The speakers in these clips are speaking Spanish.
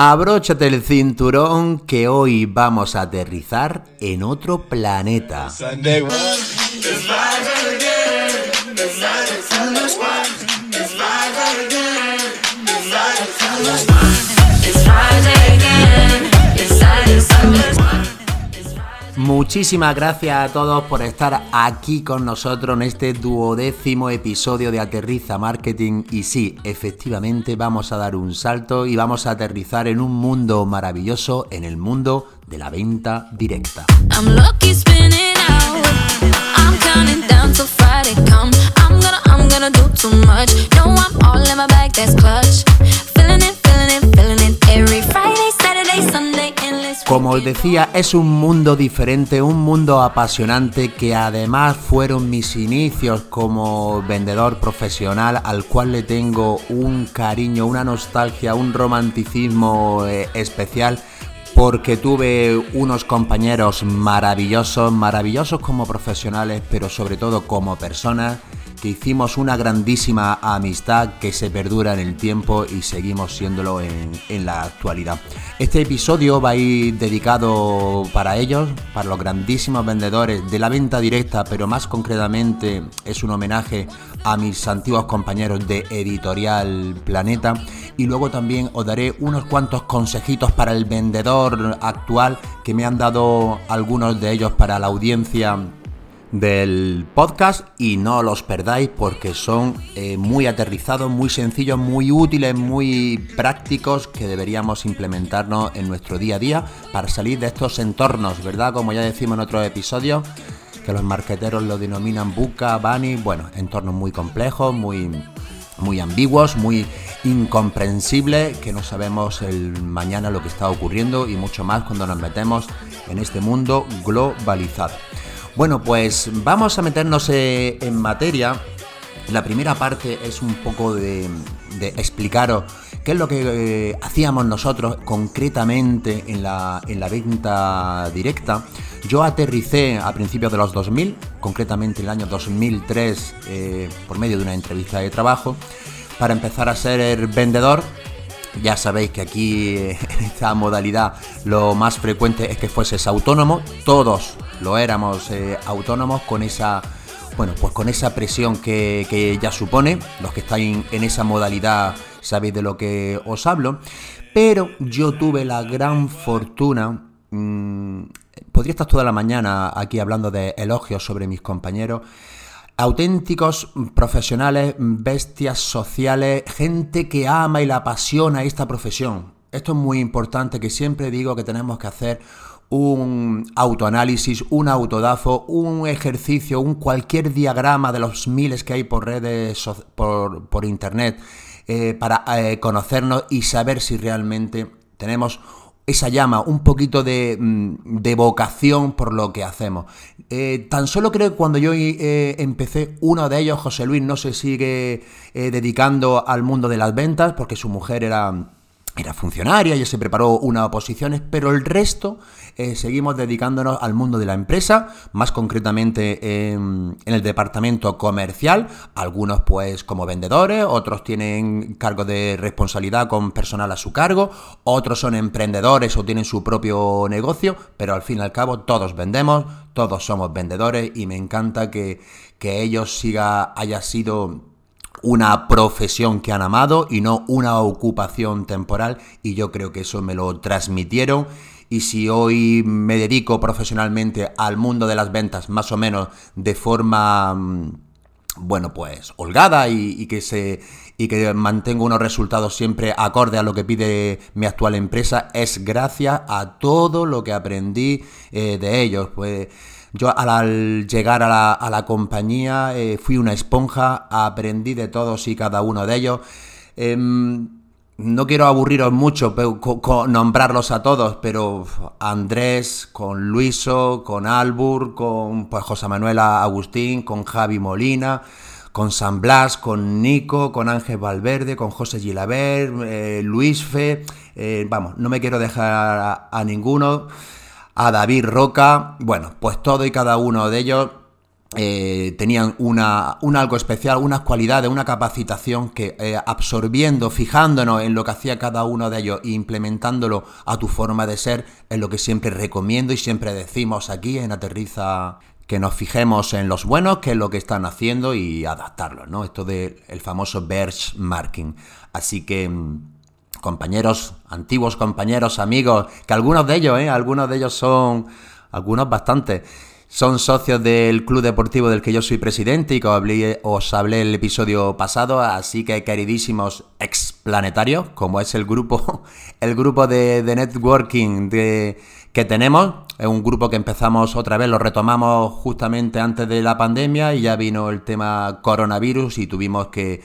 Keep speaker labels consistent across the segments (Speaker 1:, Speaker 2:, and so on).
Speaker 1: Abróchate el cinturón que hoy vamos a aterrizar en otro planeta. Muchísimas gracias a todos por estar aquí con nosotros en este duodécimo episodio de Aterriza Marketing. Y sí, efectivamente vamos a dar un salto y vamos a aterrizar en un mundo maravilloso, en el mundo de la venta directa. Como os decía, es un mundo diferente, un mundo apasionante que además fueron mis inicios como vendedor profesional al cual le tengo un cariño, una nostalgia, un romanticismo eh, especial porque tuve unos compañeros maravillosos, maravillosos como profesionales, pero sobre todo como personas que hicimos una grandísima amistad que se perdura en el tiempo y seguimos siéndolo en, la actualidad. Este episodio va a ir dedicado para ellos, para los grandísimos vendedores de la venta directa, pero más concretamente es un homenaje a mis antiguos compañeros de Editorial Planeta y luego también os daré unos cuantos consejitos para el vendedor actual que me han dado algunos de ellos para la audiencia del podcast y no los perdáis porque son eh, muy aterrizados, muy sencillos, muy útiles, muy prácticos que deberíamos implementarnos en nuestro día a día para salir de estos entornos, ¿verdad? Como ya decimos en otros episodios, que los marqueteros lo denominan buca, bunny, bueno, entornos muy complejos, muy, muy ambiguos, muy incomprensibles, que no sabemos el mañana lo que está ocurriendo y mucho más cuando nos metemos en este mundo globalizado. Bueno, pues vamos a meternos eh, en materia. La primera parte es un poco de, explicaros qué es lo que eh, hacíamos nosotros concretamente en la, en la venta directa. Yo aterricé a principios de los 2000, concretamente el año 2003, eh, por medio de una entrevista de trabajo, para empezar a ser vendedor ya sabéis que aquí en esta modalidad lo más frecuente es que fueses autónomo. Todos lo éramos eh, autónomos con esa bueno, pues con esa presión que, ya supone, los que estáis en esa modalidad sabéis de lo que os hablo, pero yo tuve la gran fortuna, mm, podría estar toda la mañana aquí hablando de elogios sobre mis compañeros, auténticos profesionales, bestias sociales, gente que ama y la apasiona esta profesión. Esto es muy importante, que siempre digo que tenemos que hacer un autoanálisis, un autodafo, un ejercicio, un cualquier diagrama de los miles que hay por redes, por, por internet, eh, para eh, conocernos y saber si realmente tenemos esa llama, un poquito de, mm, de vocación por lo que hacemos. Eh, tan solo creo que cuando yo empecé, uno de ellos, José Luis, no se sigue dedicando al mundo de las ventas porque su mujer era era funcionaria, ya se preparó unas oposiciones, pero el resto eh, seguimos dedicándonos al mundo de la empresa, más concretamente en, el departamento comercial, algunos pues como vendedores, otros tienen cargo de responsabilidad con personal a su cargo, otros son emprendedores o tienen su propio negocio, pero al fin y al cabo todos vendemos, todos somos vendedores y me encanta que, que ellos siga, haya sido una profesión que han amado y no una ocupación temporal y yo creo que eso me lo transmitieron. Y si hoy me dedico profesionalmente al mundo de las ventas más o menos de forma mm, bueno pues holgada y, que se y que mantengo unos resultados siempre acorde a lo que pide mi actual empresa es gracias a todo lo que aprendí eh, de ellos. Pues yo al, llegar a la, compañía eh, fui una esponja, aprendí de todos y cada uno de ellos. Em, no quiero aburriros mucho con, nombrarlos a todos, pero Andrés, con Luiso, con Albur, con pues, José Manuel Agustín, con Javi Molina, con San Blas, con Nico, con Ángel Valverde, con José Gilaber, eh, Luis Fe, eh, vamos, no me quiero dejar a ninguno a David Roca, bueno, pues todo y cada uno de ellos eh, tenían una, un algo especial, unas cualidades, una capacitación que eh, absorbiendo, fijándonos en lo que hacía cada uno de ellos e implementándolo a tu forma de ser, es lo que siempre recomiendo y siempre decimos aquí en Aterriza que nos fijemos en los buenos, que es lo que están haciendo y adaptarlo, ¿no? Esto del el famoso benchmarking. Así que mm, compañeros, antiguos compañeros, amigos, que algunos de ellos, ¿eh? algunos de ellos son, algunos bastante, son socios del club deportivo del que yo soy presidente y que os hablé, os hablé el episodio pasado, así que queridísimos explanetarios, como es el grupo, el grupo de, networking que tenemos, es un grupo que empezamos otra vez, lo retomamos justamente antes de la pandemia y ya vino el tema coronavirus y tuvimos que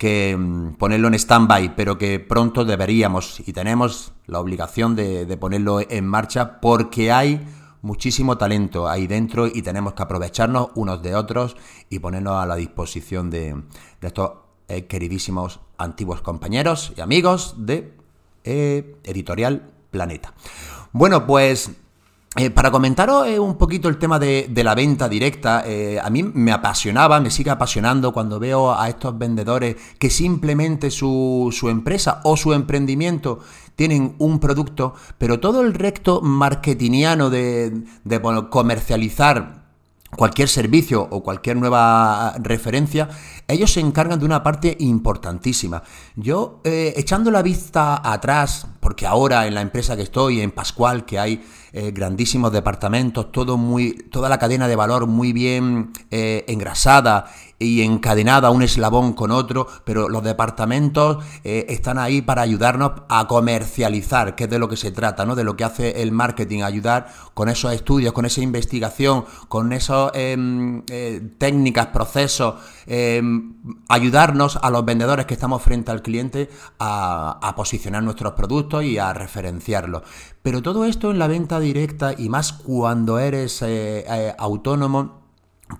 Speaker 1: que mm, ponerlo en stand-by, pero que pronto deberíamos y tenemos la obligación de, ponerlo en marcha porque hay muchísimo talento ahí dentro y tenemos que aprovecharnos unos de otros y ponernos a la disposición de, estos eh, queridísimos antiguos compañeros y amigos de eh, Editorial Planeta. Bueno, pues eh, para comentaros eh, un poquito el tema de, la venta directa, eh, a mí me apasionaba, me sigue apasionando cuando veo a estos vendedores que simplemente su, empresa o su emprendimiento tienen un producto, pero todo el recto marketingiano de, de comercializar cualquier servicio o cualquier nueva referencia, ellos se encargan de una parte importantísima. Yo, eh, echando la vista atrás, porque ahora en la empresa que estoy, en Pascual, que hay eh, grandísimos departamentos, todo muy, toda la cadena de valor muy bien eh, engrasada y encadenada un eslabón con otro, pero los departamentos eh, están ahí para ayudarnos a comercializar, que es de lo que se trata, ¿no? De lo que hace el marketing, ayudar con esos estudios, con esa investigación, con esas em, eh, técnicas, procesos, em, ayudarnos a los vendedores que estamos frente al cliente a, posicionar nuestros productos y a referenciarlos. Pero todo esto en la venta directa y más cuando eres eh, autónomo,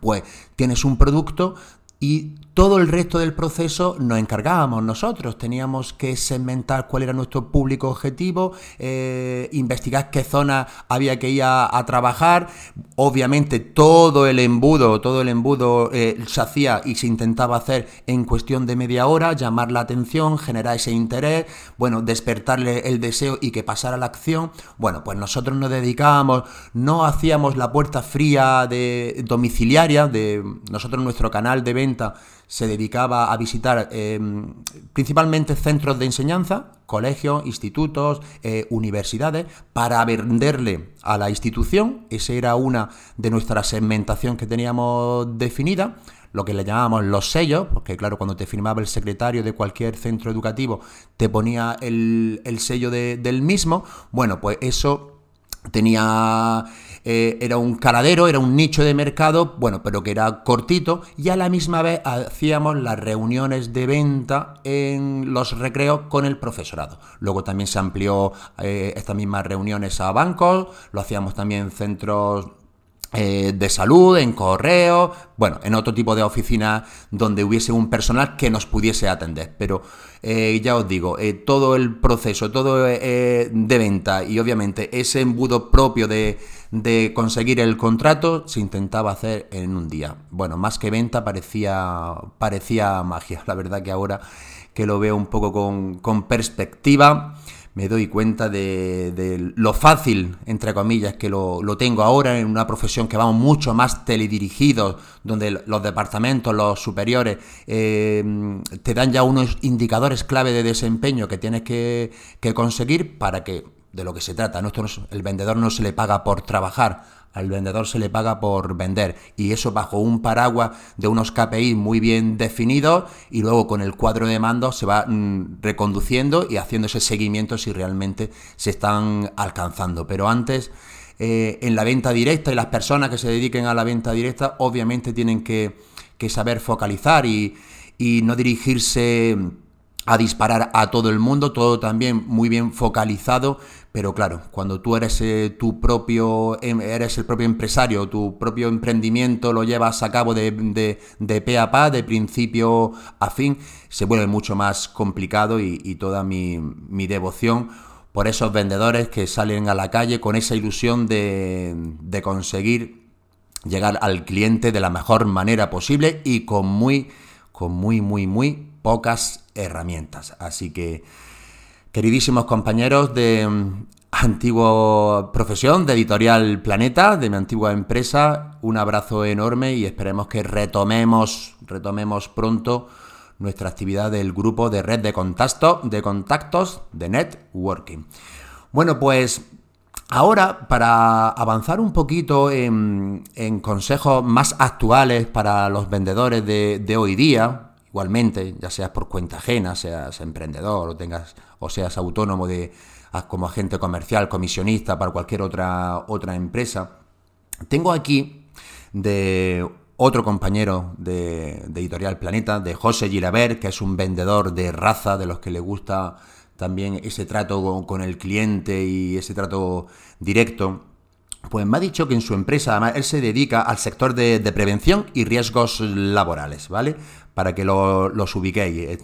Speaker 1: pues tienes un producto y todo el resto del proceso nos encargábamos nosotros. Teníamos que segmentar cuál era nuestro público objetivo, eh, investigar qué zona había que ir a, trabajar. Obviamente todo el embudo, todo el embudo eh, se hacía y se intentaba hacer en cuestión de media hora, llamar la atención, generar ese interés, bueno, despertarle el deseo y que pasara la acción. Bueno, pues nosotros nos dedicábamos, no hacíamos la puerta fría de domiciliaria, de nosotros nuestro canal de venta se dedicaba a visitar em, principalmente centros de enseñanza, colegios, institutos, eh, universidades, para venderle a la institución. Esa era una de nuestras segmentación que teníamos definida lo que le llamábamos los sellos, porque claro, cuando te firmaba el secretario de cualquier centro educativo, te ponía el, sello del mismo, bueno, pues eso tenía eh, era un caladero, era un nicho de mercado, bueno, pero que era cortito y a la misma vez hacíamos las reuniones de venta en los recreos con el profesorado. Luego también se amplió eh, estas mismas reuniones a bancos, lo hacíamos también en centros eh, de salud, en correo, bueno, en otro tipo de oficina donde hubiese un personal que nos pudiese atender. Pero ya os digo, todo el proceso, todo de venta y obviamente ese embudo propio de, de, conseguir el contrato se intentaba hacer en un día. Bueno, más que venta parecía, parecía magia. La verdad que ahora que lo veo un poco con, con perspectiva me doy cuenta de, lo fácil, entre comillas, que lo, tengo ahora en una profesión que vamos mucho más teledirigidos, donde los departamentos, los superiores, eh, te dan ya unos indicadores clave de desempeño que tienes que, que conseguir para que, de lo que se trata, el vendedor no se le paga por trabajar, al vendedor se le paga por vender y eso bajo un paraguas de unos KPI muy bien definidos y luego con el cuadro de mando se va mm, reconduciendo y haciendo ese seguimiento si realmente se están alcanzando. Pero antes, eh, en la venta directa y las personas que se dediquen a la venta directa obviamente tienen que, saber focalizar y no dirigirse a disparar a todo el mundo, todo también muy bien focalizado, pero claro, cuando tú eres eh, tu propio, em, eres el propio empresario, tu propio emprendimiento lo llevas a cabo de, de, de pe a pa, de principio a fin, se vuelve mucho más complicado y, toda mi, mi, devoción por esos vendedores que salen a la calle con esa ilusión de, de conseguir llegar al cliente de la mejor manera posible y con muy, con muy, muy, muy pocas herramientas. Así que, queridísimos compañeros de mm, antigua profesión, de Editorial Planeta, de mi antigua empresa, un abrazo enorme y esperemos que retomemos, retomemos pronto nuestra actividad del grupo de red de contacto, de contactos de networking. Bueno, pues Ahora, para avanzar un poquito en, consejos más actuales para los vendedores de, hoy día, igualmente, ya seas por cuenta ajena, seas emprendedor o tengas o seas autónomo de como agente comercial, comisionista para cualquier otra otra empresa, tengo aquí de otro compañero de, Editorial Planeta, de José Gilabert, que es un vendedor de raza, de los que le gusta también ese trato con, el cliente y ese trato directo, pues me ha dicho que en su empresa, además, él se dedica al sector de, prevención y riesgos laborales, ¿vale? Para que los ubiquéis.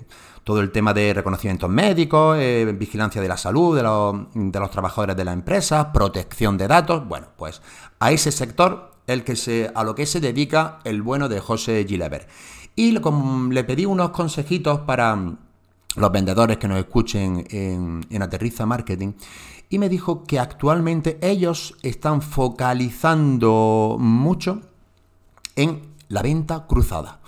Speaker 1: Todo el tema de reconocimientos médicos, eh, vigilancia de la salud de los, trabajadores de la empresa, protección de datos. Bueno, pues a ese sector el que se, a lo que se dedica el bueno de José Gilebert. Y le pedí unos consejitos para, los vendedores que nos escuchen en, Aterriza Marketing, y me dijo que actualmente ellos están focalizando mucho en la venta cruzada.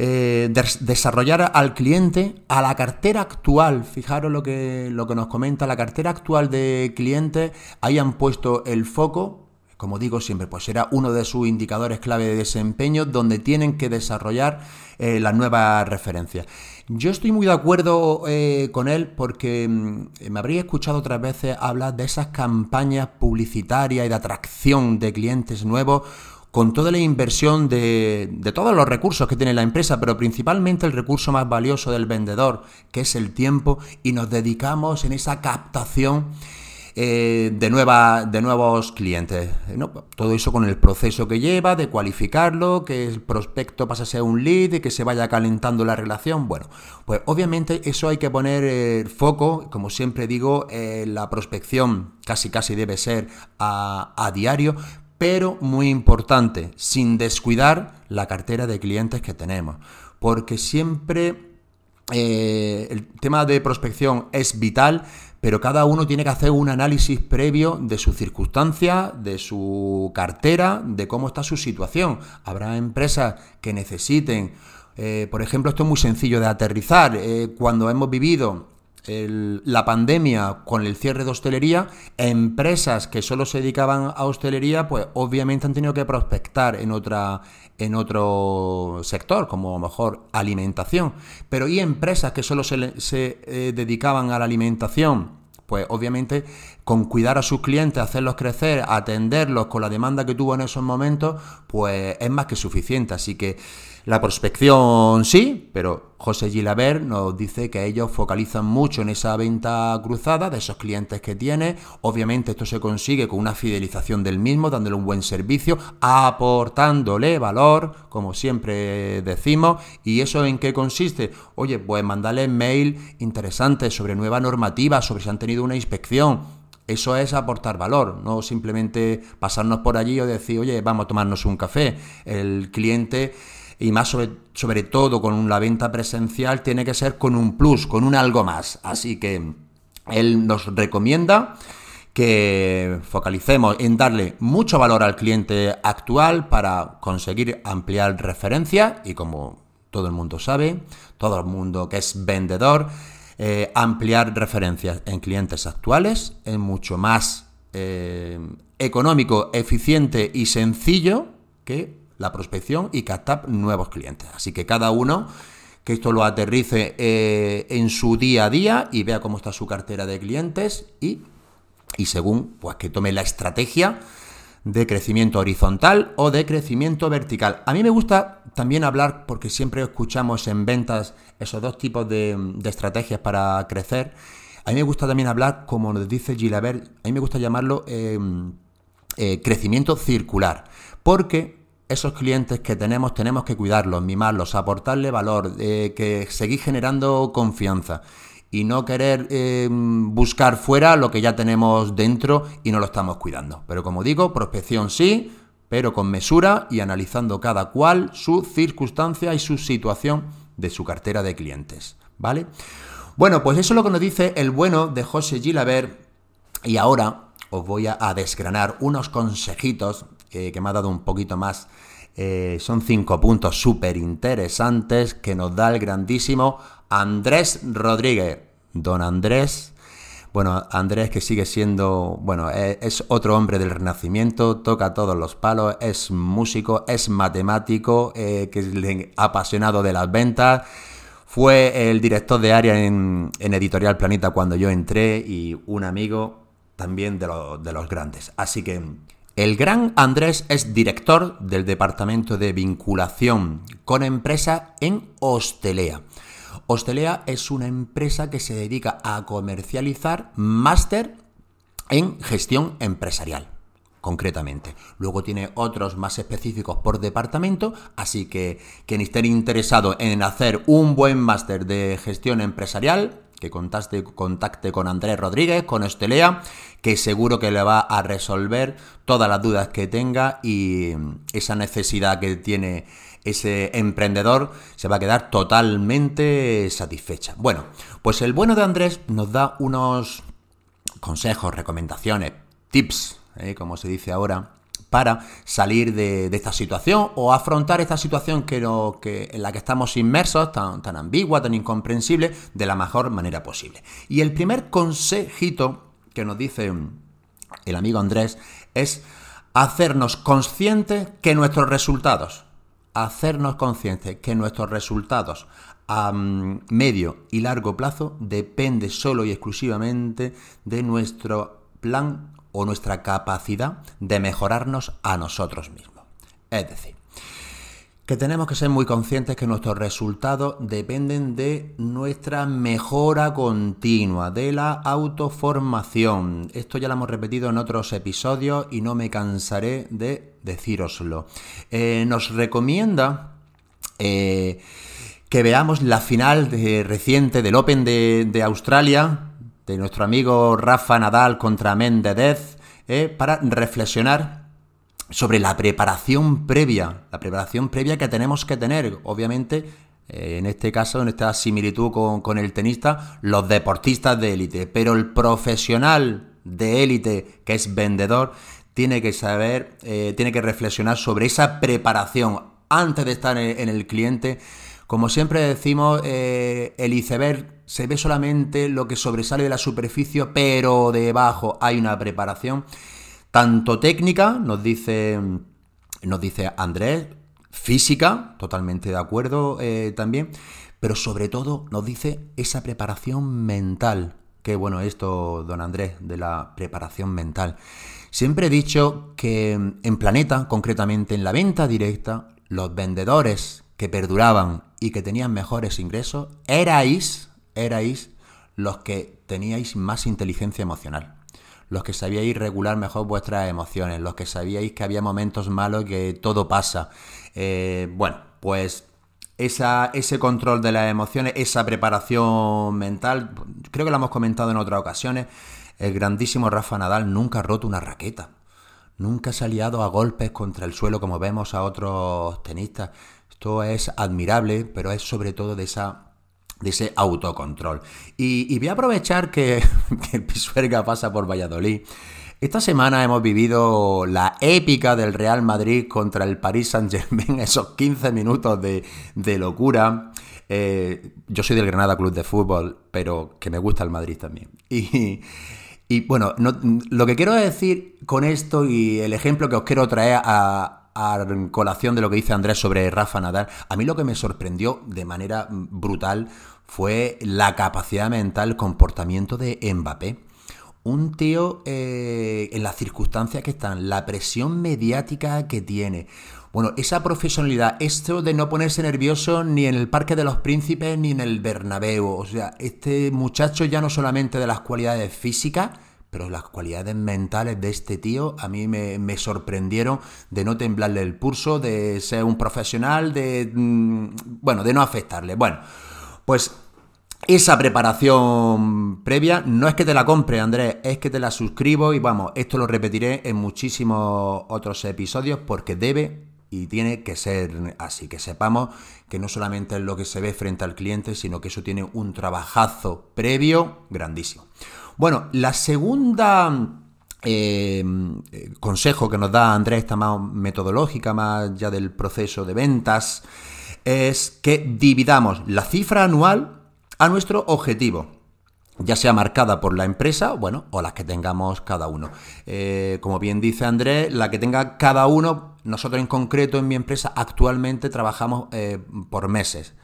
Speaker 1: Eh, desarrollar al cliente a la cartera actual. Fijaros lo que, lo que nos comenta, la cartera actual de clientes, hayan puesto el foco como digo siempre, pues será uno de sus indicadores clave de desempeño donde tienen que desarrollar eh, las nuevas referencias. Yo estoy muy de acuerdo eh, con él porque mm, me habría escuchado otras veces hablar de esas campañas publicitarias y de atracción de clientes nuevos con toda la inversión de, de, todos los recursos que tiene la empresa, pero principalmente el recurso más valioso del vendedor, que es el tiempo, y nos dedicamos en esa captación eh, de, nueva, de nuevos clientes. Todo eso con el proceso que lleva, de cualificarlo, que el prospecto pase a ser un lead, y que se vaya calentando la relación. Bueno, pues obviamente eso hay que poner eh, foco, como siempre digo, la prospección casi casi debe ser a, diario, pero muy importante, sin descuidar la cartera de clientes que tenemos. Porque siempre eh, el tema de prospección es vital, pero cada uno tiene que hacer un análisis previo de su circunstancia, de su cartera, de cómo está su situación. Habrá empresas que necesiten, eh, por ejemplo, esto es muy sencillo de aterrizar, eh, cuando hemos vivido la pandemia con el cierre de hostelería, empresas que solo se dedicaban a hostelería, pues obviamente han tenido que prospectar en otra en otro sector, como a lo mejor alimentación. Pero y empresas que solo se, se eh, dedicaban a la alimentación, pues obviamente con cuidar a sus clientes, hacerlos crecer, atenderlos con la demanda que tuvo en esos momentos, pues es más que suficiente. Así que la prospección sí, pero José Gilaber nos dice que ellos focalizan mucho en esa venta cruzada de esos clientes que tiene. Obviamente esto se consigue con una fidelización del mismo, dándole un buen servicio, aportándole valor, como siempre decimos. ¿Y eso en qué consiste? Oye, pues mandarle mail interesantes sobre nueva normativa, sobre si han tenido una inspección, eso es aportar valor, no simplemente pasarnos por allí o decir, oye, vamos a tomarnos un café. El cliente y más sobre, todo con la venta presencial tiene que ser con un plus, con un algo más. Así que él nos recomienda que focalicemos en darle mucho valor al cliente actual para conseguir ampliar referencias y como todo el mundo sabe, todo el mundo que es vendedor, eh, ampliar referencias en clientes actuales es mucho más eh, económico, eficiente y sencillo que la prospección y captar nuevos clientes. Así que cada uno que esto lo aterrice eh, en su día a día y vea cómo está su cartera de clientes y, y según pues que tome la estrategia de crecimiento horizontal o de crecimiento vertical. A mí me gusta también hablar, porque siempre escuchamos en ventas esos dos tipos de, estrategias para crecer. A mí me gusta también hablar, como nos dice Gilabert, a mí me gusta llamarlo eh, eh, crecimiento circular, porque esos clientes que tenemos tenemos que cuidarlos, mimarlos, aportarle valor, eh, que seguir generando confianza y no querer eh, buscar fuera lo que ya tenemos dentro y no lo estamos cuidando. Pero como digo, prospección sí, pero con mesura y analizando cada cual su circunstancia y su situación de su cartera de clientes, ¿vale? Bueno, pues eso es lo que nos dice el bueno de José Gilabert y ahora os voy a, desgranar unos consejitos que me ha dado un poquito más. Eh, son cinco puntos súper interesantes que nos da el grandísimo Andrés Rodríguez. Don Andrés, bueno, Andrés que sigue siendo, bueno, e, es, otro hombre del renacimiento, toca todos los palos, es músico, es matemático, eh, que es apasionado de las ventas. Fue el director de área en, en Editorial Planeta cuando yo entré y un amigo también de, de los grandes. Así que el gran Andrés es director del Departamento de Vinculación con Empresa en Hostelea. Hostelea es una empresa que se dedica a comercializar máster en gestión empresarial concretamente. Luego tiene otros más específicos por departamento, así que quien esté interesado en hacer un buen máster de gestión empresarial, que contacte, contacte con Andrés Rodríguez, con Estelea, que seguro que le va a resolver todas las dudas que tenga y esa necesidad que tiene ese emprendedor se va a quedar totalmente satisfecha. Bueno, pues el bueno de Andrés nos da unos consejos, recomendaciones, tips, ¿eh? como se dice ahora, para salir de, esta situación o afrontar esta situación que, en la que estamos inmersos, tan, tan ambigua, tan incomprensible, de la mejor manera posible. Y el primer consejito que nos dice el amigo Andrés es hacernos conscientes que nuestros resultados, hacernos conscientes que nuestros resultados a medio y largo plazo depende solo y exclusivamente de nuestro plan o nuestra capacidad de mejorarnos a nosotros mismos. Es decir, que tenemos que ser muy conscientes que nuestros resultados dependen de nuestra mejora continua, de la autoformación. Esto ya lo hemos repetido en otros episodios y no me cansaré de decíroslo. Eh, nos recomienda eh, que veamos la final reciente del Open de Australia, de nuestro amigo Rafa Nadal contra Méndez eh, para reflexionar sobre la preparación previa, la preparación previa que tenemos que tener, obviamente, eh, en este caso, en esta similitud con, el tenista, los deportistas de élite, pero el profesional de élite que es vendedor tiene que saber, eh, tiene que reflexionar sobre esa preparación antes de estar en el cliente. Como siempre decimos, el iceberg se ve solamente lo que sobresale de la superficie, pero debajo hay una preparación tanto técnica, nos dice, nos dice Andrés, física, totalmente de acuerdo eh, también, pero sobre todo nos dice esa preparación mental. Qué bueno esto, don Andrés, de la preparación mental. Siempre he dicho que en Planeta, concretamente en la venta directa, los vendedores que perduraban y que tenían mejores ingresos, erais, erais los que teníais más inteligencia emocional, los que sabíais regular mejor vuestras emociones, los que sabíais que había momentos malos, que todo pasa. Eh, bueno, pues esa, ese control de las emociones, esa preparación mental, creo que lo hemos comentado en otras ocasiones, el grandísimo Rafa Nadal nunca ha roto una raqueta. Nunca se ha liado a golpes contra el suelo como vemos a otros tenistas. Esto es admirable, pero es sobre todo de esa de ese autocontrol. Y, voy a aprovechar que, el Pisuerga pasa por Valladolid. Esta semana hemos vivido la épica del Real Madrid contra el Paris Saint Germain, esos 15 minutos de, locura. Eh, yo soy del Granada Club de Fútbol, pero que me gusta el Madrid también. Y bueno, lo que quiero decir con esto y el ejemplo que os quiero traer a, a colación de lo que dice Andrés sobre Rafa Nadal, a mí lo que me sorprendió de manera brutal fue la capacidad mental, comportamiento de Mbappé. Un tío eh, en las circunstancias que están, la presión mediática que tiene. Bueno, esa profesionalidad, esto de no ponerse nervioso ni en el Parque de los Príncipes ni en el Bernabéu. O sea, este muchacho ya no solamente de las cualidades físicas, pero las cualidades mentales de este tío a mí me, sorprendieron de no temblarle el pulso, de ser un profesional, de... Mm, bueno, de no afectarle. Bueno, pues esa preparación previa no es que te la compre, Andrés, es que te la suscribo y vamos, esto lo repetiré en muchísimos otros episodios porque debe y tiene que ser así, que sepamos que no solamente es lo que se ve frente al cliente, sino que eso tiene un trabajazo previo grandísimo. Bueno, la segunda eh, consejo que nos da Andrés, esta más metodológica, más ya del proceso de ventas, es que dividamos la cifra anual a nuestro objetivo ya sea marcada por la empresa, bueno, o las que tengamos cada uno. Eh, como bien dice Andrés, la que tenga cada uno, nosotros en concreto en mi empresa actualmente trabajamos eh, por meses.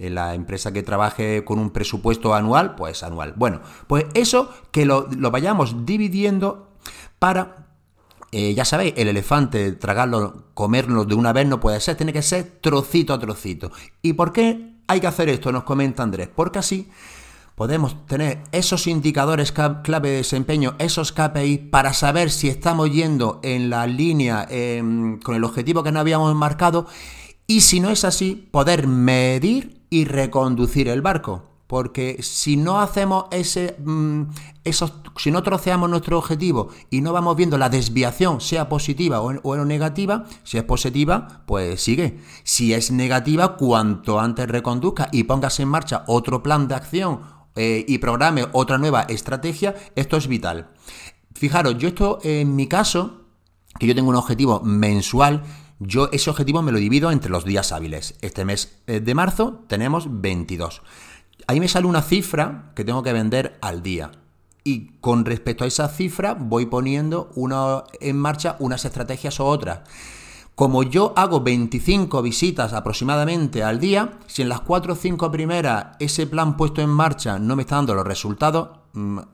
Speaker 1: En la empresa que trabaje con un presupuesto anual, pues anual. Bueno, pues eso que lo, vayamos dividiendo para eh, ya sabéis, el elefante, tragarlo, comerlo de una vez no puede ser, tiene que ser trocito a trocito. ¿Y por qué hay que hacer esto? Nos comenta Andrés. Porque así podemos tener esos indicadores clave de desempeño, esos KPI, para saber si estamos yendo en la línea em, con el objetivo que no habíamos marcado. Y si no es así, poder medir y reconducir el barco. Porque si no hacemos ese, mm, si no troceamos nuestro objetivo y no vamos viendo la desviación, sea positiva o, o, negativa, si es positiva, pues sigue. Si es negativa, cuanto antes reconduzca y pongas en marcha otro plan de acción eh, y programe otra nueva estrategia, esto es vital. Fijaros, yo esto en mi caso, que yo tengo un objetivo mensual, yo ese objetivo me lo divido entre los días hábiles. Este mes eh, de marzo tenemos 22 ahí me sale una cifra que tengo que vender al día. Y con respecto a esa cifra voy poniendo en marcha unas estrategias o otras. Como yo hago 25 visitas aproximadamente al día, si en las 4 o 5 primeras ese plan puesto en marcha no me está dando los resultados,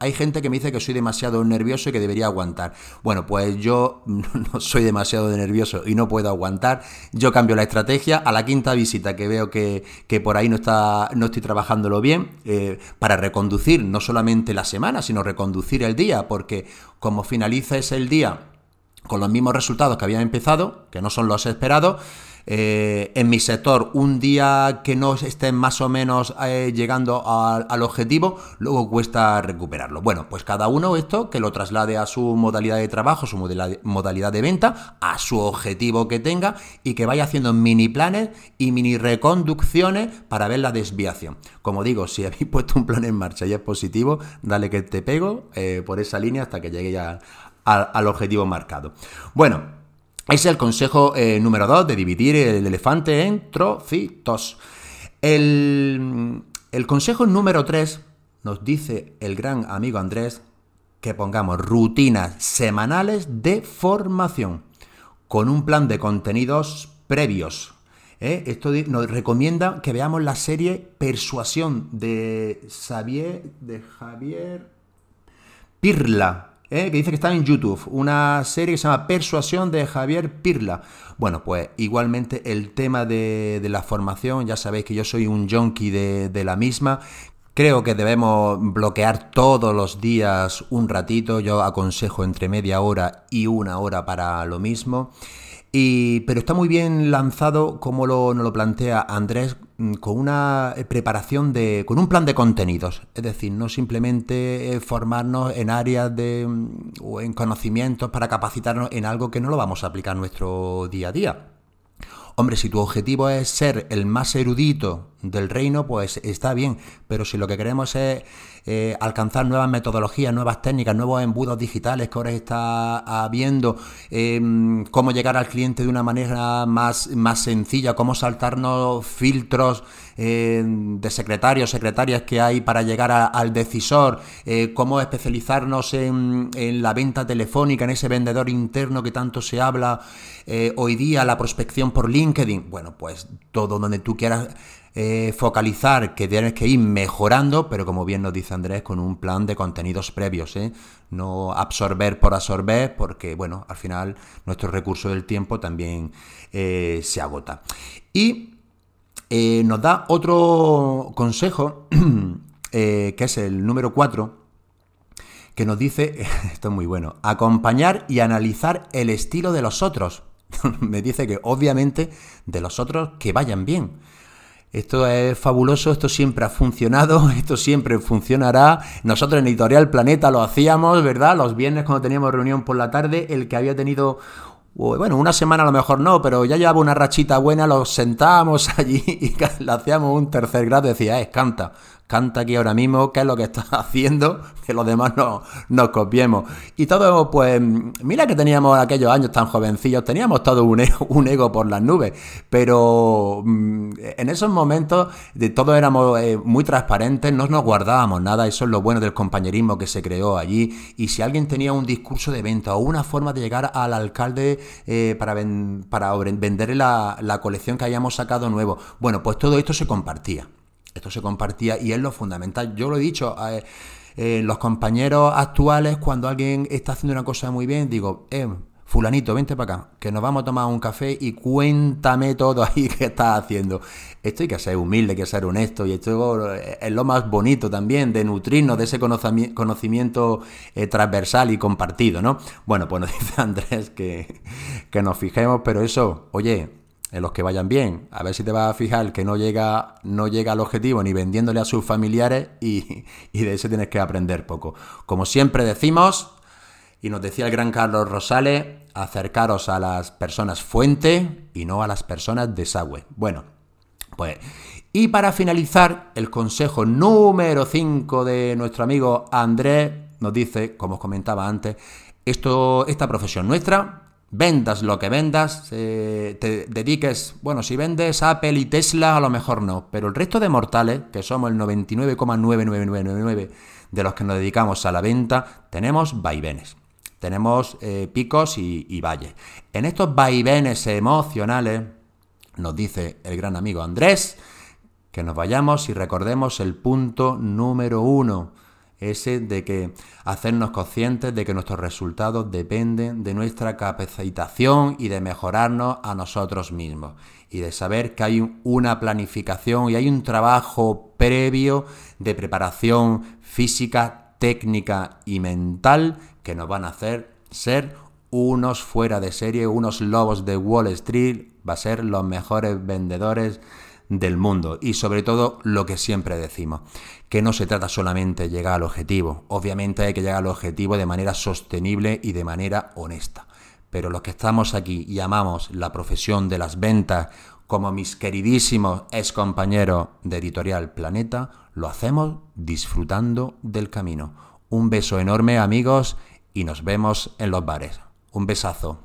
Speaker 1: hay gente que me dice que soy demasiado nervioso y que debería aguantar. Bueno, pues yo no soy demasiado nervioso y no puedo aguantar. Yo cambio la estrategia a la quinta visita que veo que, por ahí no, está, no estoy trabajándolo bien eh, para reconducir no solamente la semana, sino reconducir el día, porque como finaliza ese el día con los mismos resultados que habían empezado, que no son los esperados, eh, en mi sector un día que no estén más o menos eh, llegando al objetivo, luego cuesta recuperarlo. Bueno, pues cada uno esto que lo traslade a su modalidad de trabajo, su modalidad de venta, a su objetivo que tenga y que vaya haciendo mini planes y mini reconducciones para ver la desviación. Como digo, si habéis puesto un plan en marcha y es positivo, dale que te pego eh, por esa línea hasta que llegue ya al objetivo marcado. Bueno, es el consejo eh, número 2 de dividir el elefante en trocitos. El, consejo número 3 nos dice el gran amigo Andrés que pongamos rutinas semanales de formación con un plan de contenidos previos. ¿eh? Esto nos recomienda que veamos la serie Persuasión de Javier Pirla. ¿Eh? que dice que está en YouTube, una serie que se llama Persuasión de Javier Pirla. Bueno, pues igualmente el tema de, la formación, ya sabéis que yo soy un junkie de, de la misma, Creo que debemos bloquear todos los días un ratito, yo aconsejo entre media hora y una hora para lo mismo pero está muy bien lanzado, como lo, nos lo plantea Andrés, con una eh, preparación de. con un plan de contenidos. Es decir, no simplemente eh, formarnos en áreas de. Mm, o en conocimientos para capacitarnos en algo que no lo vamos a aplicar nuestro día a día. Hombre, si tu objetivo es ser el más erudito del reino, pues está bien, pero si lo que queremos es eh, alcanzar nuevas metodologías, nuevas técnicas, nuevos embudos digitales que ahora está habiendo, em, cómo llegar al cliente de una manera más, más sencilla, cómo saltarnos filtros em, de secretarios, secretarias que hay para llegar al decisor, eh, cómo especializarnos en, en la venta telefónica, en ese vendedor interno que tanto se habla eh, hoy día, la prospección por LinkedIn. Bueno, pues todo donde tú quieras eh, focalizar que tienes que ir mejorando, pero como bien nos dice Andrés, con un plan de contenidos previos, ¿eh? no absorber por absorber, porque bueno, al final nuestro recurso del tiempo también se agota. Y nos da otro consejo, que es el número 4, que nos dice, esto es muy bueno, acompañar y analizar el estilo de los otros. me dice que obviamente de los otros que vayan bien. Esto es fabuloso, esto siempre ha funcionado, esto siempre funcionará. Nosotros en Editorial Planeta lo hacíamos, ¿verdad? Los viernes cuando teníamos reunión por la tarde, el que había tenido bueno, una semana a lo mejor no, pero ya llevaba una rachita buena, los sentábamos allí y le hacíamos un tercer grado decía, eh, canta, canta aquí ahora mismo, qué es lo que estás haciendo, que los demás no nos copiemos. Y todo, pues, mira que teníamos aquellos años tan jovencillos, teníamos todo un ego, un ego por las nubes, pero mm, en esos momentos de todos éramos eh, muy transparentes, no nos guardábamos nada, eso es lo bueno del compañerismo que se creó allí. Y si alguien tenía un discurso de venta o una forma de llegar al alcalde eh, para, para venderle la, la colección que hayamos sacado nuevo, bueno, pues todo esto se compartía. Esto se compartía y es lo fundamental. Yo lo he dicho, eh, eh, los compañeros actuales, cuando alguien está haciendo una cosa muy bien, digo, eh, fulanito, vente para acá, que nos vamos a tomar un café y cuéntame todo ahí que estás haciendo. Esto hay que ser humilde, hay que ser honesto y esto es lo más bonito también de nutrirnos de ese conocimiento transversal y compartido, ¿no? Bueno, pues nos dice Andrés que, que nos fijemos, pero eso, oye, en los que vayan bien. A ver si te vas a fijar que no llega, no llega al objetivo ni vendiéndole a sus familiares y, de eso tienes que aprender poco. Como siempre decimos, y nos decía el gran Carlos Rosales, acercaros a las personas fuente y no a las personas desagüe. Bueno, pues... Y para finalizar, el consejo número 5 de nuestro amigo Andrés nos dice, como os comentaba antes, esto, esta profesión nuestra vendas lo que vendas, te dediques, bueno, si vendes Apple y Tesla a lo mejor no, pero el resto de mortales, que somos el 99,99999 de los que nos dedicamos a la venta, tenemos vaivenes, tenemos eh, picos y, y valles. En estos vaivenes emocionales, nos dice el gran amigo Andrés, que nos vayamos y recordemos el punto número uno ese de que hacernos conscientes de que nuestros resultados dependen de nuestra capacitación y de mejorarnos a nosotros mismos. Y de saber que hay una planificación y hay un trabajo previo de preparación física, técnica y mental que nos van a hacer ser unos fuera de serie, unos lobos de Wall Street, va a ser los mejores vendedores del mundo y sobre todo lo que siempre decimos, que no se trata solamente de llegar al objetivo, obviamente hay que llegar al objetivo de manera sostenible y de manera honesta, pero los que estamos aquí y amamos la profesión de las ventas como mis queridísimos ex compañeros de Editorial Planeta, lo hacemos disfrutando del camino. Un beso enorme amigos y nos vemos en los bares. Un besazo.